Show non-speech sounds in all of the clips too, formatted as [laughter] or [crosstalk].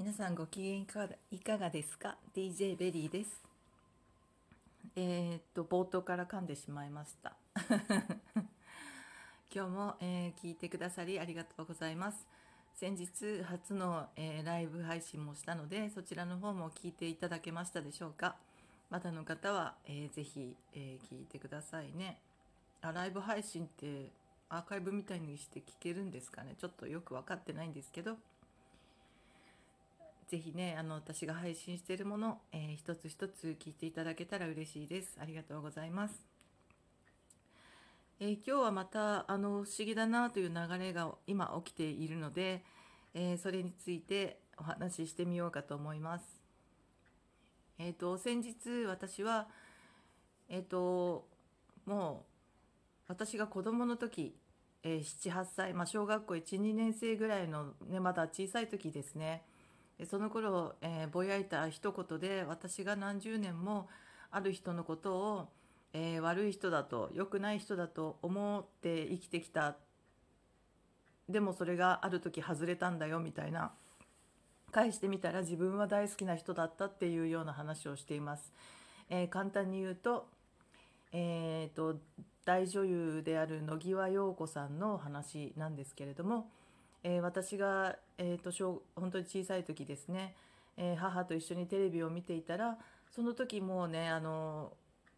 皆さんご機嫌いかがいかがですか？DJ ベリーです。えー、っと冒頭から噛んでしまいました。[laughs] 今日も、えー聞いてくださりありがとうございます。先日初の、えーライブ配信もしたのでそちらの方も聞いていただけましたでしょうか？まだの方は、えーぜひ、えー聞いてくださいね。あライブ配信ってアーカイブみたいにして聞けるんですかね？ちょっとよく分かってないんですけど。ぜひねあの私が配信しているもの、えー一つ一つ聞いていただけたら嬉しいです。ありがとうございます、えー今日はまたあの不思議だなという流れが今起きているので、えーそれについてお話ししてみようかと思います。えっ、と先日私はえっ、ともう私が子供の時、えー78歳、まあ、小学校12年生ぐらいの、ね、まだ小さい時ですね。その頃、えーぼやいた一言で私が何十年もある人のことを、えー悪い人だと良くない人だと思って生きてきたでもそれがある時外れたんだよみたいな返してみたら自分は大好きな人だったっていうような話をしています。えー簡単に言うと,、えーと大女優である野際陽子さんの話なんですけれども、えー私が、えー、と小本当に小さい時ですね、えー母と一緒にテレビを見ていたらその時もうねあの、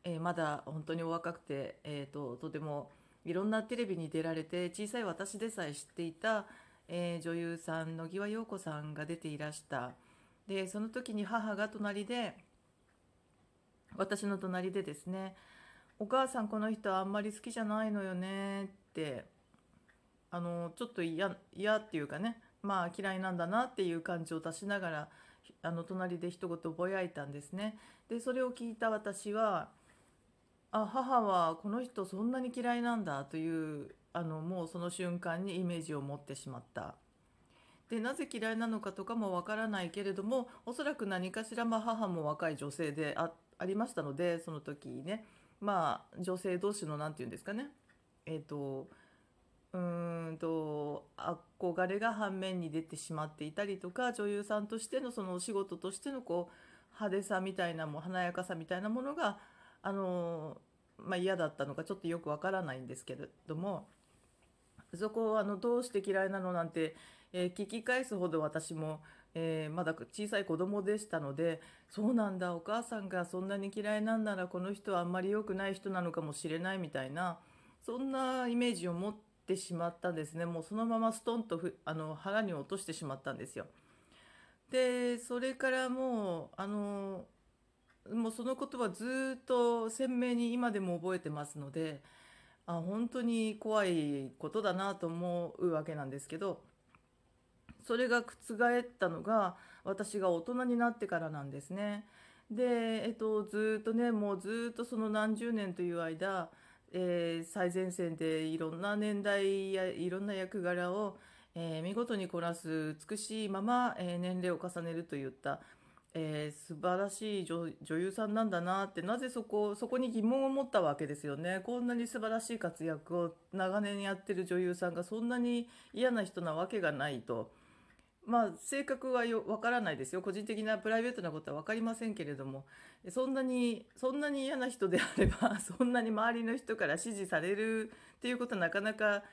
えーまだ本当にお若くて、えー、ととてもいろんなテレビに出られて小さい私でさえ知っていた、え女優さん野際陽子さんが出ていらした。でその時に母が隣で私の隣でですね「お母さんこの人あんまり好きじゃないのよね」ってあのちょっと嫌っていうかねまあ嫌いなんだなっていう感じを出しながらあの隣で一言ぼやいたんですね。でそれを聞いた私はあ母はこの人そんなに嫌いなんだというあのもうその瞬間にイメージを持ってしまった。でなぜ嫌いなのかとかもわからないけれどもおそらく何かしら、まあ、母も若い女性であありましたのでその時ねまあ女性同士の何て言うんですかねえっ、とうんと憧れが反面に出てしまっていたりとか女優さんとしてのそのお仕事としてのこう派手さみたいなも華やかさみたいなものがあの、まあ、嫌だったのかちょっとよくわからないんですけれどもそこをあのどうして嫌いなのなんて、えー聞き返すほど私も、えーまだ小さい子供でしたのでそうなんだお母さんがそんなに嫌いなんならこの人はあんまり良くない人なのかもしれないみたいなそんなイメージを持っててしまったんですねもうそのままストンとふあの腹に落としてしまったんですよ。でそれからもうあのもうそのことはずっと鮮明に今でも覚えてますのであ本当に怖いことだなと思うわけなんですけどそれが覆ったのが私が大人になってからなんですね。で、えっと、ずっとねもうずっとその何十年という間、えー最前線でいろんな年代やいろんな役柄を、えー見事にこなす美しいまま、えー年齢を重ねるといった、えー素晴らしい女優さんなんだなってなぜそこそこに疑問を持ったわけですよねこんなに素晴らしい活躍を長年やってる女優さんがそんなに嫌な人なわけがないと。まあ性格はよわからないですよ。個人的なプライベートなことは分かりませんけれども。そんなにそんなに嫌な人であれば [laughs] そんなに周りの人から支持されるっていうことはなかなか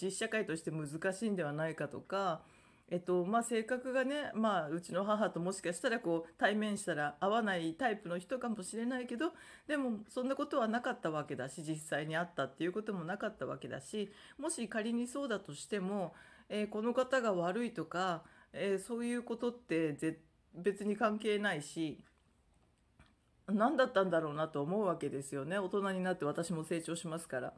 実社会として難しいんではないかとか、えっとまあ、性格がね、まあ、うちの母ともしかしたらこう対面したら合わないタイプの人かもしれないけどでもそんなことはなかったわけだし実際にあったっていうこともなかったわけだしもし仮にそうだとしても、えーこの方が悪いとか、えーそういうことってぜ別に関係ないし何だったんだろうなと思うわけですよね大人になって私も成長しますから。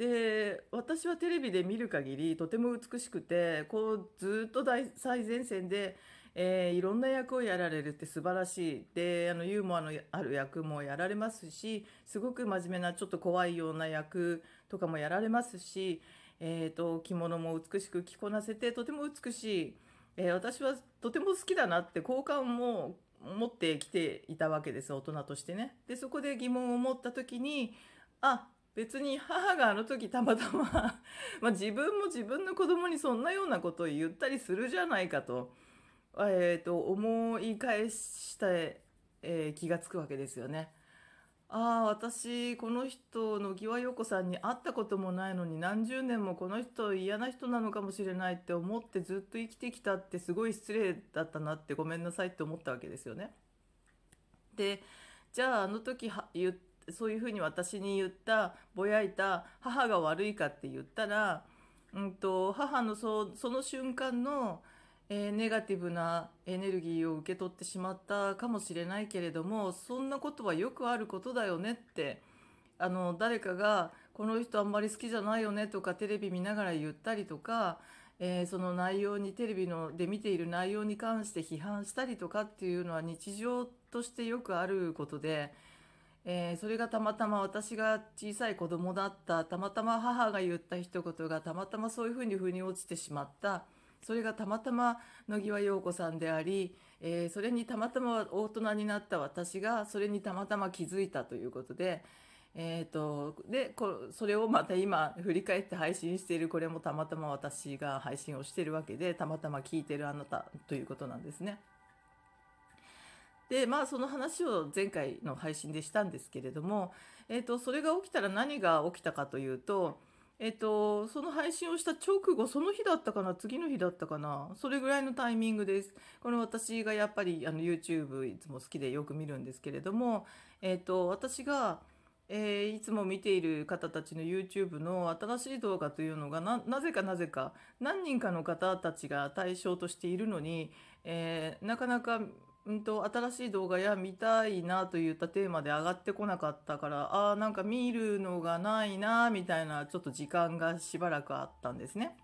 で私はテレビで見る限りとても美しくてこうずっと大最前線で、えーいろんな役をやられるって素晴らしいであのユーモアのある役もやられますしすごく真面目なちょっと怖いような役とかもやられますし、えー、と着物も美しく着こなせてとても美しい、えー私はとても好きだなって好感も持ってきていたわけです大人としてね。でそこで疑問を持った時にあ別に母があの時たまたま [laughs] まあ自分も自分の子供にそんなようなことを言ったりするじゃないかとえー、と思い返した、えー気がつくわけですよね。ああ私この人野際陽子さんに会ったこともないのに何十年もこの人嫌な人なのかもしれないって思ってずっと生きてきたってすごい失礼だったなってごめんなさいって思ったわけですよね。でじゃああの時は言そういうふうに私に言ったぼやいた母が悪いかって言ったら、うんと、母のそその瞬間の、えー、ネガティブなエネルギーを受け取ってしまったかもしれないけれどもそんなことはよくあることだよねってあの誰かがこの人あんまり好きじゃないよねとかテレビ見ながら言ったりとか、えー、その内容にテレビので見ている内容に関して批判したりとかっていうのは日常としてよくあることで。えー、それがたまたま私が小さい子供だったたまたま母が言った一言がたまたまそういうふうに腑に落ちてしまったそれがたまたま野際陽子さんであり、えー、それにたまたま大人になった私がそれにたまたま気づいたということで。えーと、でこそれをまた今振り返って配信しているこれもたまたま私が配信をしているわけでたまたま聞いてるあなたということなんですね。でまあその話を前回の配信でしたんですけれども、えーと、それが起きたら何が起きたかというと,、えーと、その配信をした直後その日だったかな次の日だったかなそれぐらいのタイミングです。この私がやっぱりあの YouTube いつも好きでよく見るんですけれども、えーと、私がえー、いつも見ている方たちの YouTube の新しい動画というのがなぜかなぜか何人かの方たちが対象としているのに、えー、なかなかうんと、新しい動画や見たいなといったテーマで上がってこなかったからああなんか見るのがないなみたいなちょっと時間がしばらくあったんですね。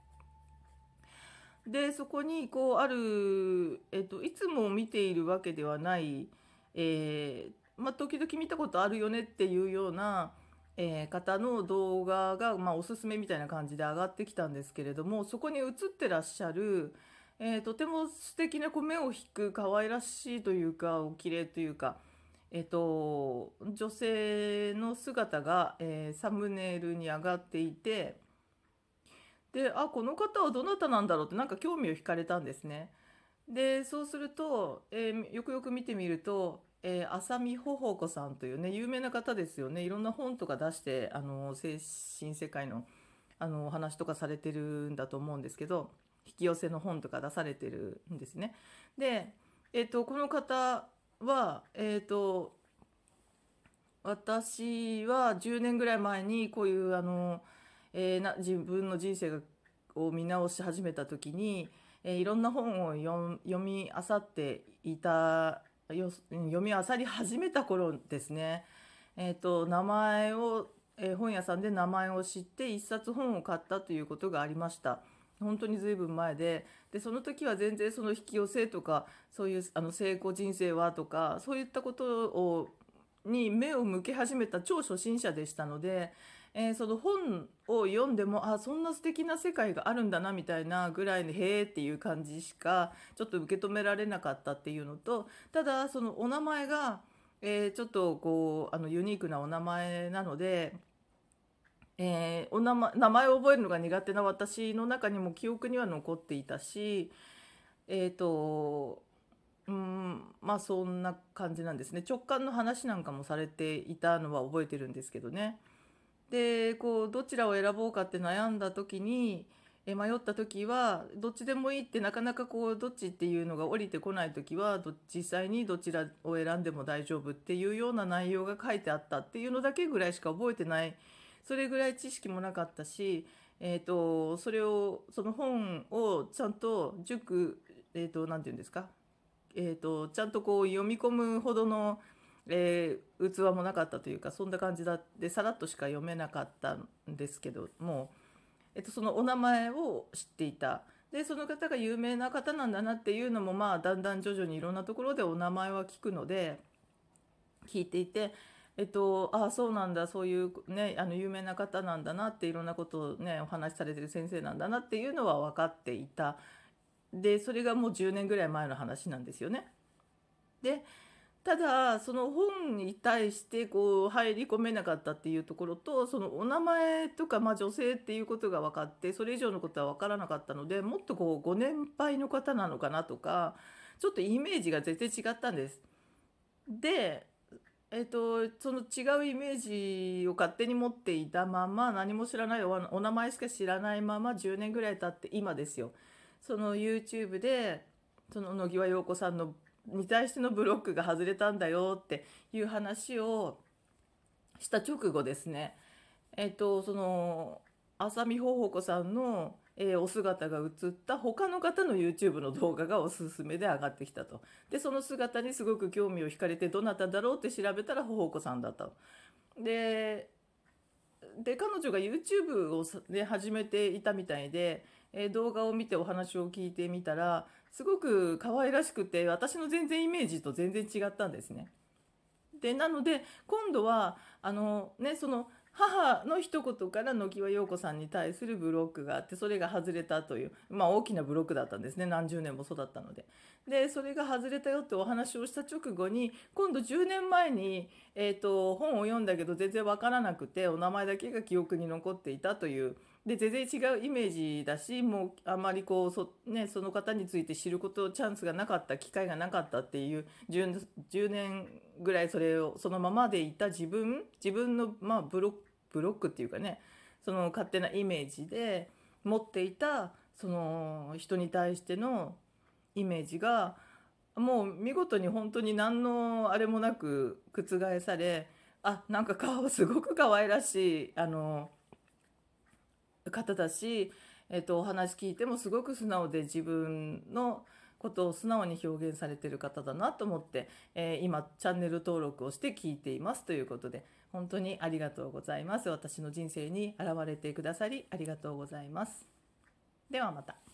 でそこにこうある、えっと、いつも見ているわけではない、えー、まあ、時々見たことあるよねっていうような、えー、方の動画が、まあ、おすすめみたいな感じで上がってきたんですけれどもそこに映ってらっしゃる、えー、とても素敵な目を引く可愛らしいというかお綺麗というか、えーと、女性の姿が、えー、サムネイルに上がっていてであこの方はどなたなんだろうってなんか興味を惹かれたんですね。でそうすると、えー、よくよく見てみると、えー、浅見ほほ子さんというね有名な方ですよねいろんな本とか出してあの精神世界のあのお話とかされてるんだと思うんですけど引き寄せの本とか出されてるんですね。で、えーと、この方は、えーと、私は10年ぐらい前にこういうあの、えー、な自分の人生を見直し始めた時に、えー、いろんな本を読み漁っていたよ読み漁り始めた頃ですね。えーと、名前を、えー、本屋さんで名前を知って一冊本を買ったということがありました。本当に随分前ででその時は全然その引き寄せとかそういうあの成功人生はとかそういったことをに目を向け始めた超初心者でしたので、えー、その本を読んでもあそんな素敵な世界があるんだなみたいなぐらいのへえっていう感じしかちょっと受け止められなかったっていうのとただそのお名前が、えー、ちょっとこうあのユニークなお名前なので。えー、お名前名前を覚えるのが苦手な私の中にも記憶には残っていたしえっ、ー、とうんまあそんな感じなんですね。直感の話なんかもされていたのは覚えてるんですけどね。でこうどちらを選ぼうかって悩んだ時にえ迷った時はどっちでもいいってなかなかこうどっちっていうのが降りてこない時は実際にどちらを選んでも大丈夫っていうような内容が書いてあったっていうのだけぐらいしか覚えてないそれぐらい知識もなかったし、えーと、それをその本をちゃんと塾え、ー、と何て言うんですか、えーと、ちゃんとこう読み込むほどの、えー、器もなかったというかそんな感じだってさらっとしか読めなかったんですけども、えー、とそのお名前を知っていた。でその方が有名な方なんだなっていうのもまあだんだん徐々にいろんなところでお名前は聞くので聞いていてえっと、ああそうなんだそういうねあの有名な方なんだなっていろんなことをねお話しされてる先生なんだなっていうのは分かっていたでそれがもう10年ぐらい前の話なんですよね。でただその本に対してこう入り込めなかったっていうところとそのお名前とか、まあ、女性っていうことが分かってそれ以上のことは分からなかったのでもっとこうご年配の方なのかなとかちょっとイメージが全然違ったんです。でえーと、その違うイメージを勝手に持っていたまま何も知らないお名前しか知らないまま10年ぐらい経って今ですよ。その YouTube でその野際陽子さんのに対してのブロックが外れたんだよっていう話をした直後ですね。えっ、とその浅見ほほ子さんの、えー、お姿が映った他の方の YouTube の動画がおすすめで上がってきたとでその姿にすごく興味を惹かれてどなただろうって調べたらほほ子さんだったでで彼女が YouTube を、ね、始めていたみたいで、えー、動画を見てお話を聞いてみたらすごく可愛らしくて私の全然イメージと全然違ったんですね。でなので今度はあのねその母の一言から野際陽子さんに対するブロックがあってそれが外れたという、まあ、大きなブロックだったんですね何十年も育ったので。でそれが外れたよってお話をした直後に今度10年前に、えーと、本を読んだけど全然分からなくてお名前だけが記憶に残っていたというで全然違うイメージだしもうあまりこうそ,、ね、その方について知ることチャンスがなかった機会がなかったっていう 10, 10年ぐらいそれをそのままでいた自分自分の、まあ、ブロッブロックっていうかねその勝手なイメージで持っていたその人に対してのイメージがもう見事に本当に何のあれもなく覆されあなんか顔すごく可愛らしいあの方だし、えっと、お話聞いてもすごく素直で自分のことを素直に表現されてる方だなと思って、えー、今チャンネル登録をして聞いていますということで本当にありがとうございます。私の人生に現れてくださりありがとうございます。ではまた。